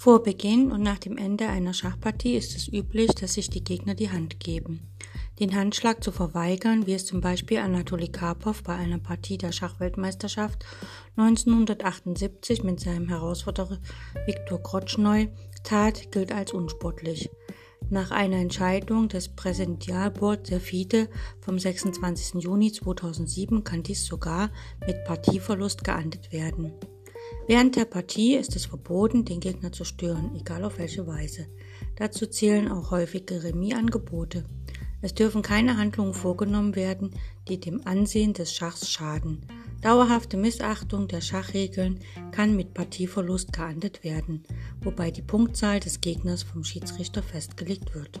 Vor Beginn und nach dem Ende einer Schachpartie ist es üblich, dass sich die Gegner die Hand geben. Den Handschlag zu verweigern, wie es zum Beispiel Anatoli Karpov bei einer Partie der Schachweltmeisterschaft 1978 mit seinem Herausforderer Viktor Krotschnoi tat, gilt als unsportlich. Nach einer Entscheidung des Präsidialboards der FIDE vom 26. Juni 2007 kann dies sogar mit Partieverlust geahndet werden. Während der Partie ist es verboten, den Gegner zu stören, egal auf welche Weise. Dazu zählen auch häufige Remis-Angebote. Es dürfen keine Handlungen vorgenommen werden, die dem Ansehen des Schachs schaden. Dauerhafte Missachtung der Schachregeln kann mit Partieverlust geahndet werden, wobei die Punktzahl des Gegners vom Schiedsrichter festgelegt wird.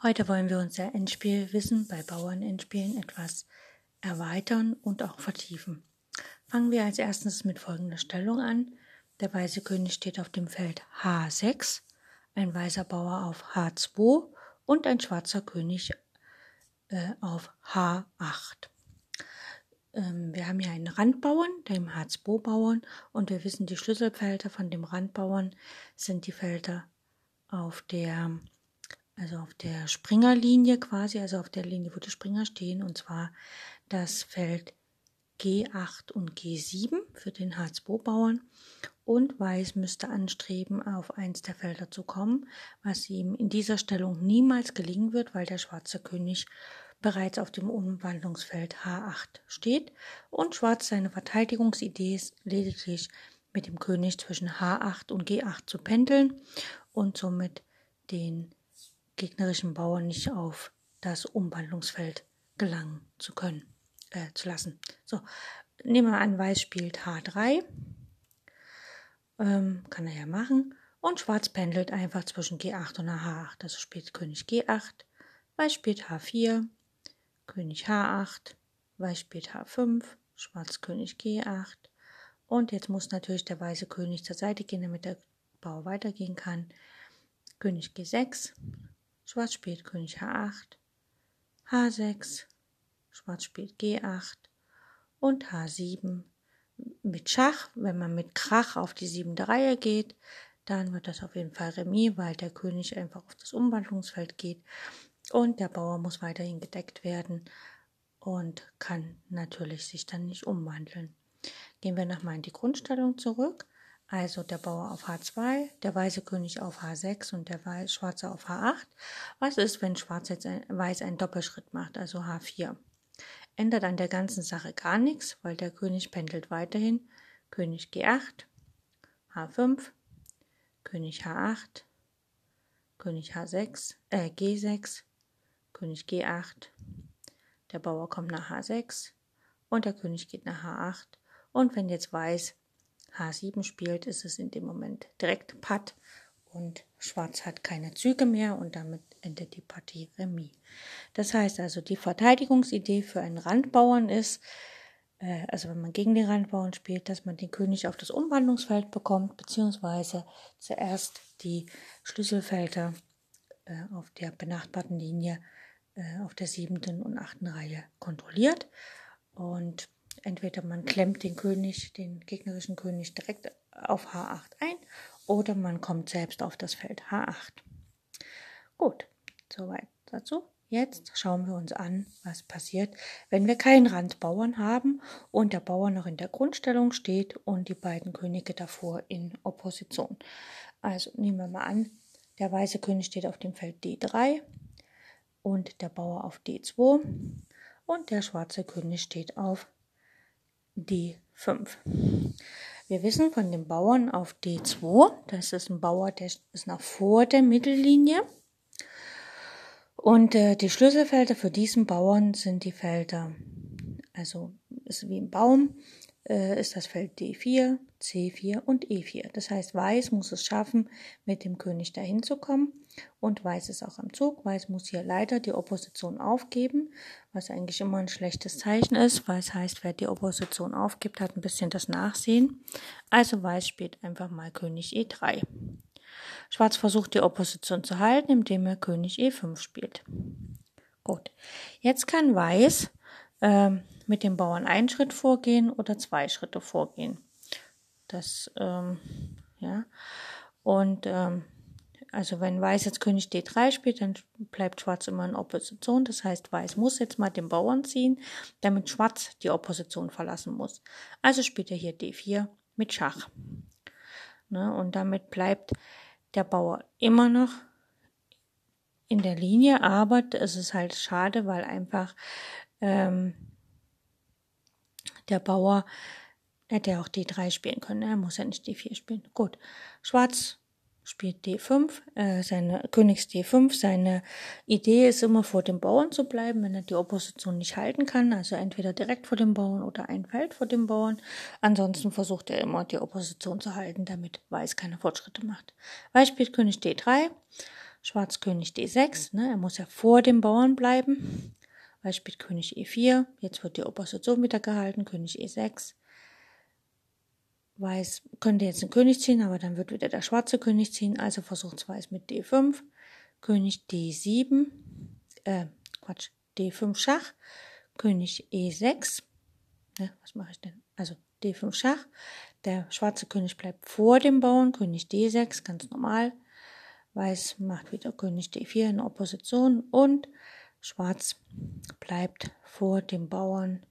Heute wollen wir unser Endspielwissen bei Bauernendspielen etwas erweitern und auch vertiefen. Fangen wir als erstes mit folgender Stellung an. Der weiße König steht auf dem Feld H6, ein weißer Bauer auf H2 und ein schwarzer König äh, auf H8. Ähm, wir haben hier einen Randbauern, dem H2-Bauern, und wir wissen, die Schlüsselfelder von dem Randbauern sind die Felder auf der also auf der Springerlinie quasi, also auf der Linie, wo die Springer stehen, und zwar das Feld G8 und G7 für den H2-Bauern. Und Weiß müsste anstreben, auf eins der Felder zu kommen, was ihm in dieser Stellung niemals gelingen wird, weil der schwarze König bereits auf dem Umwandlungsfeld H8 steht und Schwarz seine Verteidigungsidee ist lediglich mit dem König zwischen H8 und G8 zu pendeln und somit den gegnerischen Bauern nicht auf das Umwandlungsfeld gelangen zu können, äh, zu lassen. So, nehmen wir an, Weiß spielt H3. Ähm, kann er ja machen. Und Schwarz pendelt einfach zwischen G8 und H8. Also spielt König G8, Weiß spielt H4, König H8, Weiß spielt H5, Schwarz König G8. Und jetzt muss natürlich der weiße König zur Seite gehen, damit der Bauer weitergehen kann. König G6, Schwarz spielt König H8, H6, Schwarz spielt G8 und H7 mit Schach. Wenn man mit Krach auf die siebente Reihe geht, dann wird das auf jeden Fall Remis, weil der König einfach auf das Umwandlungsfeld geht und der Bauer muss weiterhin gedeckt werden und kann natürlich sich dann nicht umwandeln. Gehen wir nochmal in die Grundstellung zurück. Also der Bauer auf H2, der weiße König auf H6 und der Weiß, schwarze auf H8. Was ist, wenn Schwarz jetzt ein, Weiß einen Doppelschritt macht, also H4? Ändert an der ganzen Sache gar nichts, weil der König pendelt weiterhin. König G8, H5, König H8, König H6, äh, G6, König G8. Der Bauer kommt nach H6 und der König geht nach H8. Und wenn jetzt Weiß H7 spielt, ist es in dem Moment direkt Patt und Schwarz hat keine Züge mehr und damit endet die Partie Remis. Das heißt also, die Verteidigungsidee für einen Randbauern ist, äh, also wenn man gegen den Randbauern spielt, dass man den König auf das Umwandlungsfeld bekommt, beziehungsweise zuerst die Schlüsselfelder äh, auf der benachbarten Linie äh, auf der siebten und achten Reihe kontrolliert und Entweder man klemmt den König, den gegnerischen König direkt auf H8 ein oder man kommt selbst auf das Feld H8. Gut, soweit dazu. Jetzt schauen wir uns an, was passiert, wenn wir keinen Randbauern haben und der Bauer noch in der Grundstellung steht und die beiden Könige davor in Opposition. Also nehmen wir mal an, der weiße König steht auf dem Feld D3 und der Bauer auf D2 und der schwarze König steht auf D5. Wir wissen von dem Bauern auf D2, das ist ein Bauer, der ist nach vor der Mittellinie. Und äh, die Schlüsselfelder für diesen Bauern sind die Felder, also ist wie ein Baum, äh, ist das Feld D4, C4 und E4. Das heißt, Weiß muss es schaffen, mit dem König dahin zu kommen. Und Weiß ist auch am Zug. Weiß muss hier leider die Opposition aufgeben, was eigentlich immer ein schlechtes Zeichen ist, weil es heißt, wer die Opposition aufgibt, hat ein bisschen das Nachsehen. Also Weiß spielt einfach mal König E3. Schwarz versucht die Opposition zu halten, indem er König E5 spielt. Gut, jetzt kann Weiß äh, mit dem Bauern einen Schritt vorgehen oder zwei Schritte vorgehen. Das, ähm, ja. Und ähm, also wenn Weiß jetzt König D3 spielt, dann bleibt Schwarz immer in Opposition. Das heißt, Weiß muss jetzt mal den Bauern ziehen, damit Schwarz die Opposition verlassen muss. Also spielt er hier D4 mit Schach. Ne, und damit bleibt der Bauer immer noch in der Linie, aber es ist halt schade, weil einfach ähm, der Bauer hätte ja auch D3 spielen können. Er muss ja nicht D4 spielen. Gut. Schwarz spielt D5, äh, seine Königs D5. Seine Idee ist immer vor dem Bauern zu bleiben, wenn er die Opposition nicht halten kann. Also entweder direkt vor dem Bauern oder ein Feld vor dem Bauern. Ansonsten versucht er immer die Opposition zu halten, damit Weiß keine Fortschritte macht. Weiß spielt König D3, Schwarz König D6. Ne? Er muss ja vor dem Bauern bleiben. Weiß spielt König E4. Jetzt wird die Opposition wieder gehalten. König E6. Weiß könnte jetzt den König ziehen, aber dann wird wieder der schwarze König ziehen. Also versucht Weiß mit D5. König D7. Äh, Quatsch. D5 Schach. König E6. Ne, was mache ich denn? Also D5 Schach. Der schwarze König bleibt vor dem Bauern. König D6, ganz normal. Weiß macht wieder König D4 in Opposition und Schwarz bleibt vor dem Bauern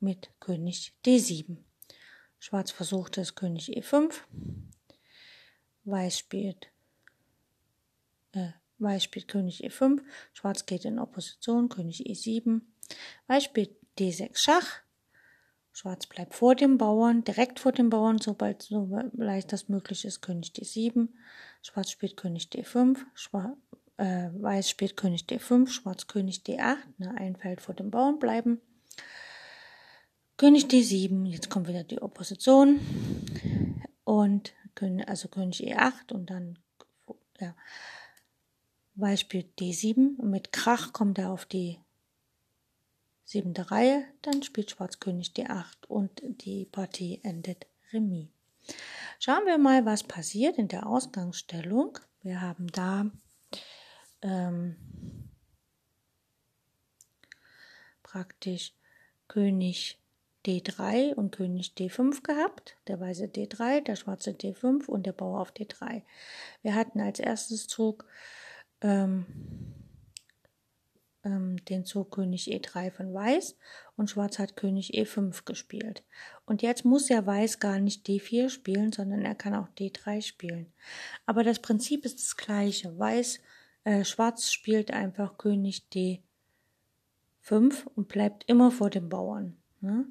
mit König D7. Schwarz versucht es König E5. Weiß spielt, äh, Weiß spielt König E5. Schwarz geht in Opposition, König E7. Weiß spielt D6 Schach. Schwarz bleibt vor dem Bauern, direkt vor dem Bauern, sobald so leicht das möglich ist, König D7. Schwarz spielt König D5. Schwarz, äh, Weiß spielt König D5, Schwarz König D8, ne, ein Feld vor dem Bauern bleiben. König D7, jetzt kommt wieder die Opposition und also König E8 und dann ja, Weiß spielt D7 und mit Krach kommt er auf die siebente Reihe, dann spielt Schwarz König D8 und die Partie endet Remis. Schauen wir mal, was passiert in der Ausgangsstellung. Wir haben da ähm, praktisch König D3 und König D5 gehabt, der weiße D3, der schwarze D5 und der Bauer auf D3. Wir hatten als erstes Zug ähm, ähm, den Zug König E3 von Weiß und Schwarz hat König E5 gespielt. Und jetzt muss ja Weiß gar nicht D4 spielen, sondern er kann auch D3 spielen. Aber das Prinzip ist das gleiche. Weiß äh, Schwarz spielt einfach König D5 und bleibt immer vor dem Bauern. Ne?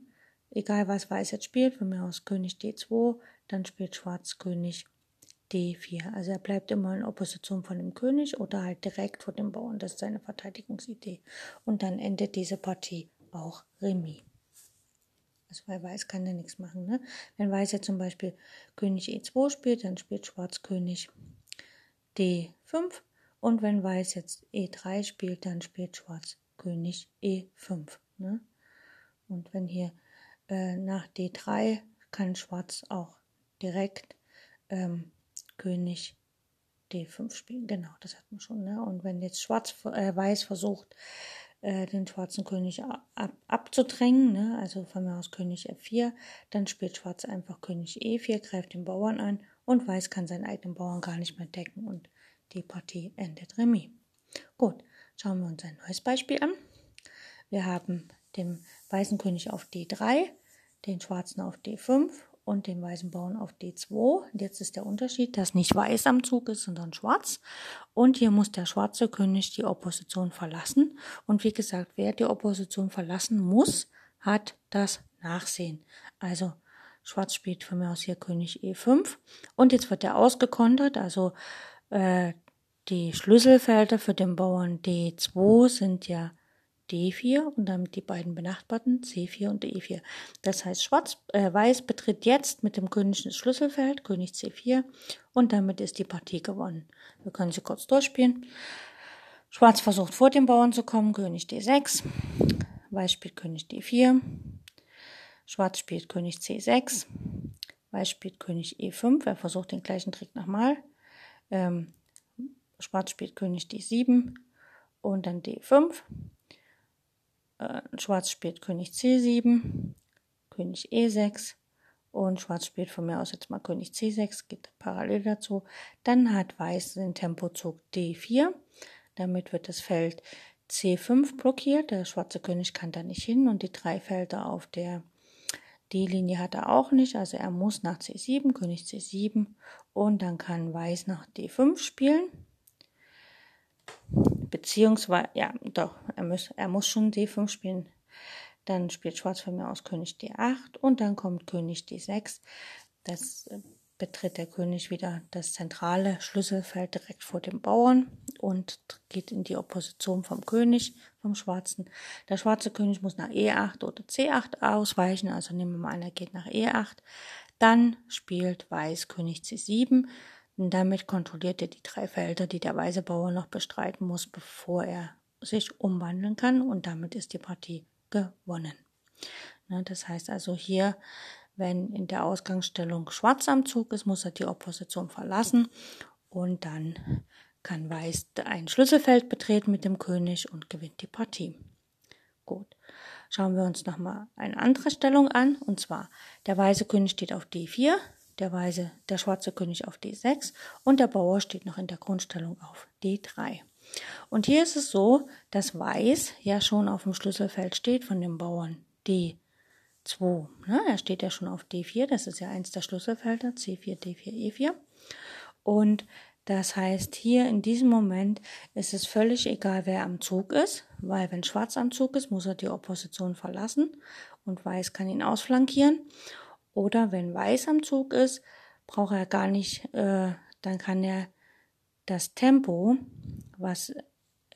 Egal was Weiß jetzt spielt, von mir aus König D2, dann spielt Schwarz König D4. Also er bleibt immer in Opposition von dem König oder halt direkt vor dem Bauern. Das ist seine Verteidigungsidee. Und dann endet diese Partie auch Remis. Also weil Weiß kann ja nichts machen. Ne? Wenn Weiß jetzt zum Beispiel König E2 spielt, dann spielt Schwarz König D5 und wenn Weiß jetzt E3 spielt, dann spielt Schwarz König E5. Ne? Und wenn hier äh, nach D3 kann Schwarz auch direkt ähm, König D5 spielen. Genau, das hat man schon. Ne? Und wenn jetzt Schwarz, äh, Weiß versucht, äh, den schwarzen König ab, abzudrängen, ne? also von mir aus König F4, dann spielt Schwarz einfach König E4, greift den Bauern an und Weiß kann seinen eigenen Bauern gar nicht mehr decken und die Partie endet Remis. Gut, schauen wir uns ein neues Beispiel an. Wir haben den weißen König auf D3, den schwarzen auf D5 und den weißen Bauern auf D2. Und jetzt ist der Unterschied, dass nicht weiß am Zug ist, sondern schwarz. Und hier muss der schwarze König die Opposition verlassen. Und wie gesagt, wer die Opposition verlassen muss, hat das Nachsehen. Also Schwarz spielt von mir aus hier König E5. Und jetzt wird er ausgekontert, also äh, die Schlüsselfelder für den Bauern D2 sind ja D4 und damit die beiden benachbarten C4 und E4. Das heißt, Schwarz, äh, Weiß betritt jetzt mit dem König das Schlüsselfeld, König C4 und damit ist die Partie gewonnen. Wir können sie kurz durchspielen. Schwarz versucht vor dem Bauern zu kommen, König D6, Weiß spielt König D4, Schwarz spielt König C6, Weiß spielt König E5, er versucht den gleichen Trick nochmal. Ähm, Schwarz spielt König D7 und dann D5. Äh, Schwarz spielt König C7, König E6 und Schwarz spielt von mir aus jetzt mal König C6, geht parallel dazu. Dann hat Weiß den Tempozug D4. Damit wird das Feld C5 blockiert. Der schwarze König kann da nicht hin und die drei Felder auf der D-Linie hat er auch nicht. Also er muss nach C7, König C7 und dann kann Weiß nach D5 spielen beziehungsweise, ja, doch, er muss, er muss schon D5 spielen. Dann spielt Schwarz von mir aus König D8 und dann kommt König D6. Das äh, betritt der König wieder das zentrale Schlüsselfeld direkt vor dem Bauern und geht in die Opposition vom König, vom Schwarzen. Der schwarze König muss nach E8 oder C8 ausweichen, also nehmen wir mal an, er geht nach E8. Dann spielt Weiß König C7 und damit kontrolliert er die drei Felder, die der weiße Bauer noch bestreiten muss, bevor er sich umwandeln kann. Und damit ist die Partie gewonnen. Ne, das heißt also hier, wenn in der Ausgangsstellung Schwarz am Zug ist, muss er die Opposition verlassen und dann kann Weiß ein Schlüsselfeld betreten mit dem König und gewinnt die Partie. Gut. Schauen wir uns nochmal eine andere Stellung an, und zwar der weiße König steht auf D4, der weiße, der schwarze König auf D6 und der Bauer steht noch in der Grundstellung auf D3. Und hier ist es so, dass Weiß ja schon auf dem Schlüsselfeld steht von dem Bauern D2. Ne? Er steht ja schon auf D4, das ist ja eins der Schlüsselfelder, C4, D4, E4. Und das heißt, hier in diesem Moment ist es völlig egal, wer am Zug ist, weil wenn Schwarz am Zug ist, muss er die Opposition verlassen und Weiß kann ihn ausflankieren. Oder wenn Weiß am Zug ist, braucht er gar nicht, äh, dann kann er das Tempo, was,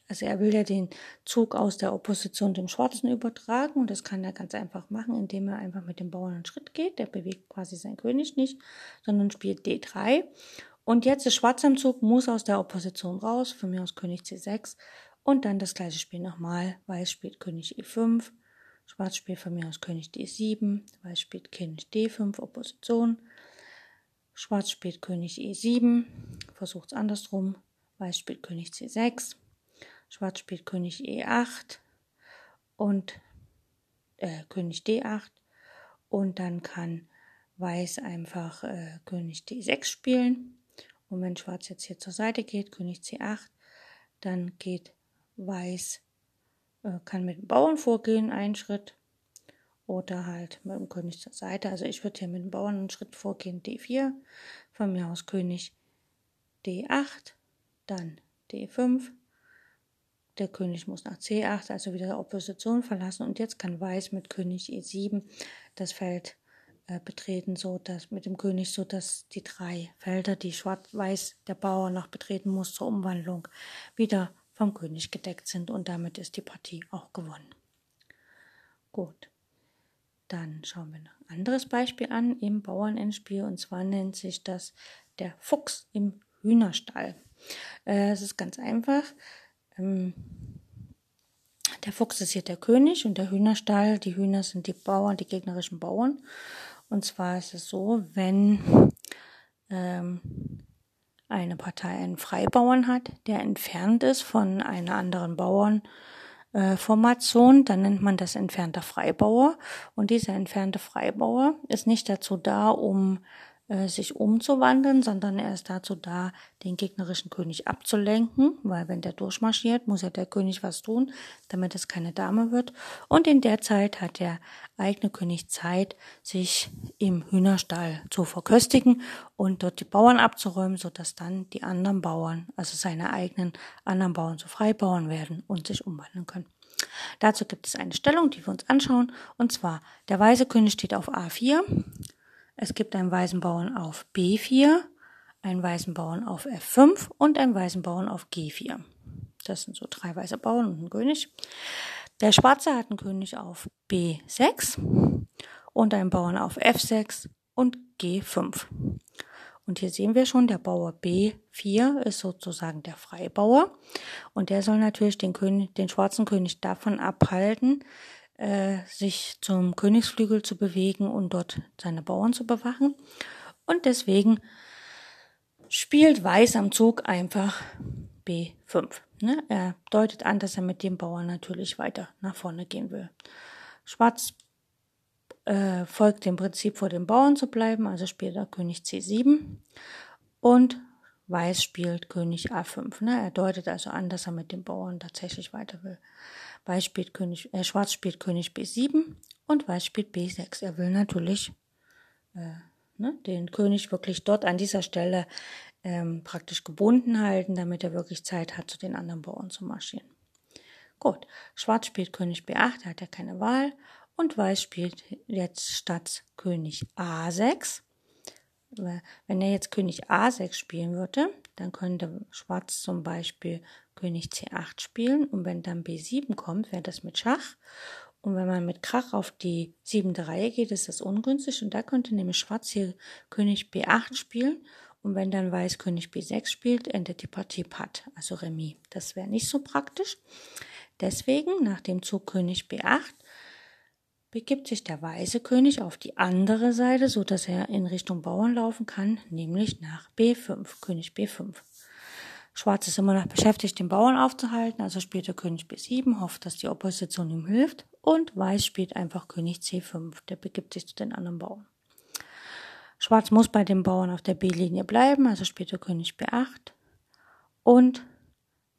also er will ja den Zug aus der Opposition dem Schwarzen übertragen und das kann er ganz einfach machen, indem er einfach mit dem Bauern einen Schritt geht. Der bewegt quasi seinen König nicht, sondern spielt D3. Und jetzt ist Schwarz am Zug, muss aus der Opposition raus, von mir aus König C6 und dann das gleiche Spiel nochmal. Weiß spielt König E5, Schwarz spielt von mir aus König D7, Weiß spielt König D5, Opposition. Schwarz spielt König E7, versucht es andersrum. Weiß spielt König C6, Schwarz spielt König E8 und äh, König D8 und dann kann Weiß einfach äh, König D6 spielen. Und wenn Schwarz jetzt hier zur Seite geht, König C8, dann geht Weiß kann mit dem Bauern vorgehen, einen Schritt, oder halt mit dem König zur Seite. Also ich würde hier mit dem Bauern einen Schritt vorgehen, D4, von mir aus König D8, dann D5, der König muss nach C8, also wieder Opposition verlassen. Und jetzt kann Weiß mit König E7 das Feld äh, betreten, so dass mit dem König, so dass die drei Felder, die Schwarz-Weiß der Bauer noch betreten muss zur Umwandlung, wieder vom König gedeckt sind und damit ist die Partie auch gewonnen. Gut, dann schauen wir noch ein anderes Beispiel an im Bauernendspiel und zwar nennt sich das der Fuchs im Hühnerstall. Äh, es ist ganz einfach. Ähm, der Fuchs ist hier der König und der Hühnerstall, die Hühner sind die Bauern, die gegnerischen Bauern. Und zwar ist es so, wenn ähm, eine Partei einen Freibauern hat, der entfernt ist von einer anderen Bauernformation, dann nennt man das entfernter Freibauer. Und dieser entfernte Freibauer ist nicht dazu da, um äh, sich umzuwandeln, sondern er ist dazu da, den gegnerischen König abzulenken, weil wenn der durchmarschiert, muss ja der König was tun, damit es keine Dame wird. Und in der Zeit hat der eigene König Zeit, sich im Hühnerstall zu verköstigen und dort die Bauern abzuräumen, sodass dann die anderen Bauern, also seine eigenen anderen Bauern zu Freibauern werden und sich umwandeln können. Dazu gibt es eine Stellung, die wir uns anschauen, und zwar der weiße König steht auf A4, Es gibt einen weißen Bauern auf B4, einen weißen Bauern auf F5 und einen weißen Bauern auf G4. Das sind so drei weiße Bauern und ein König. Der Schwarze hat einen König auf B6 und einen Bauern auf F6 und G5. Und hier sehen wir schon, der Bauer B4 ist sozusagen der Freibauer. Und der soll natürlich den, König, den schwarzen König davon abhalten, äh, sich zum Königsflügel zu bewegen und dort seine Bauern zu bewachen. Und deswegen spielt Weiß am Zug einfach B5. Ne? Er deutet an, dass er mit dem Bauern natürlich weiter nach vorne gehen will. Schwarz äh, folgt dem Prinzip vor dem Bauern zu bleiben, also spielt er König C7 und Weiß spielt König A5. Ne? Er deutet also an, dass er mit dem Bauern tatsächlich weiter will. Weiß spielt König, äh, Schwarz spielt König B7 und Weiß spielt B6. Er will natürlich äh, ne, den König wirklich dort an dieser Stelle ähm, praktisch gebunden halten, damit er wirklich Zeit hat, zu den anderen Bauern zu marschieren. Gut, Schwarz spielt König B8, er hat ja keine Wahl und Weiß spielt jetzt statt König A6. Wenn er jetzt König A6 spielen würde, dann könnte Schwarz zum Beispiel König C8 spielen und wenn dann B7 kommt, wäre das mit Schach. Und wenn man mit Krach auf die siebente Reihe geht, ist das ungünstig und da könnte nämlich Schwarz hier König B8 spielen und wenn dann Weiß König B6 spielt, endet die Partie Patt, also Remis. Das wäre nicht so praktisch. Deswegen nach dem Zug König B8 begibt sich der weiße König auf die andere Seite, so dass er in Richtung Bauern laufen kann, nämlich nach B5, König B5. Schwarz ist immer noch beschäftigt, den Bauern aufzuhalten, also spielt er König B7, hofft, dass die Opposition ihm hilft und Weiß spielt einfach König C5, der begibt sich zu den anderen Bauern. Schwarz muss bei den Bauern auf der B-Linie bleiben, also spielt er König B8 und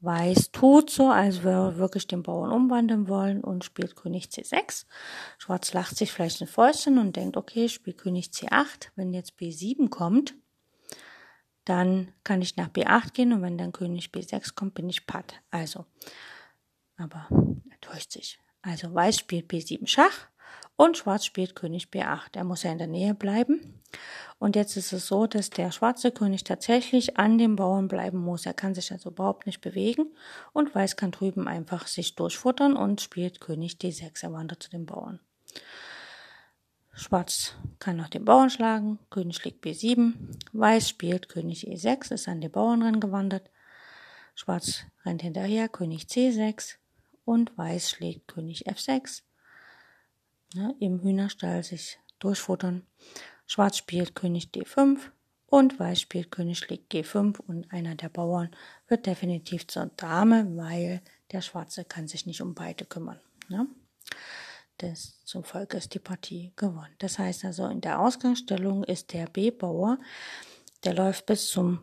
Weiß tut so, als würde er wirklich den Bauern umwandeln wollen und spielt König C6. Schwarz lacht sich vielleicht ein Fäustchen und denkt, okay, ich spiele König C8. Wenn jetzt B7 kommt, dann kann ich nach B8 gehen und wenn dann König B6 kommt, bin ich Patt. Also, aber er täuscht sich. Also Weiß spielt B7 Schach und Schwarz spielt König B8. Er muss ja in der Nähe bleiben. Und jetzt ist es so, dass der schwarze König tatsächlich an dem Bauern bleiben muss. Er kann sich also überhaupt nicht bewegen. Und Weiß kann drüben einfach sich durchfuttern und spielt König D6. Er wandert zu dem Bauern. Schwarz kann noch den Bauern schlagen. König schlägt B7. Weiß spielt König E6, ist an den Bauern rangewandert. Schwarz rennt hinterher, König C6 und Weiß schlägt König F6 ne, im Hühnerstall sich durchfuttern. Schwarz spielt König D5 und Weiß spielt König schlägt G5 und einer der Bauern wird definitiv zur Dame, weil der Schwarze kann sich nicht um beide kümmern. Ne? Das, zum Folge ist die Partie gewonnen. Das heißt also, in der Ausgangsstellung ist der B-Bauer, der läuft bis zum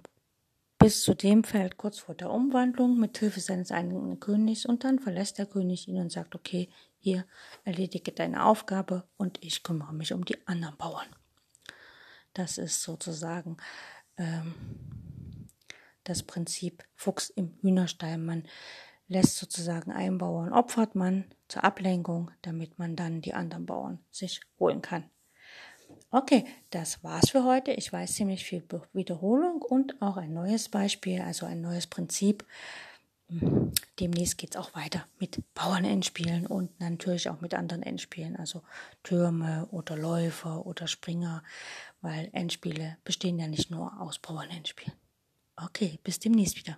bis zu dem Feld kurz vor der Umwandlung mit Hilfe seines eigenen Königs und dann verlässt der König ihn und sagt, okay, hier erledige deine Aufgabe und ich kümmere mich um die anderen Bauern. Das ist sozusagen ähm, das Prinzip Fuchs im Hühnerstall. Man lässt sozusagen einen Bauern opfert man zur Ablenkung, damit man dann die anderen Bauern sich holen kann. Okay, das war's für heute. Ich weiß ziemlich viel Wiederholung und auch ein neues Beispiel, also ein neues Prinzip, Demnächst geht es auch weiter mit Bauernendspielen und natürlich auch mit anderen Endspielen, also Türme oder Läufer oder Springer, weil Endspiele bestehen ja nicht nur aus Bauernendspielen. Okay, bis demnächst wieder.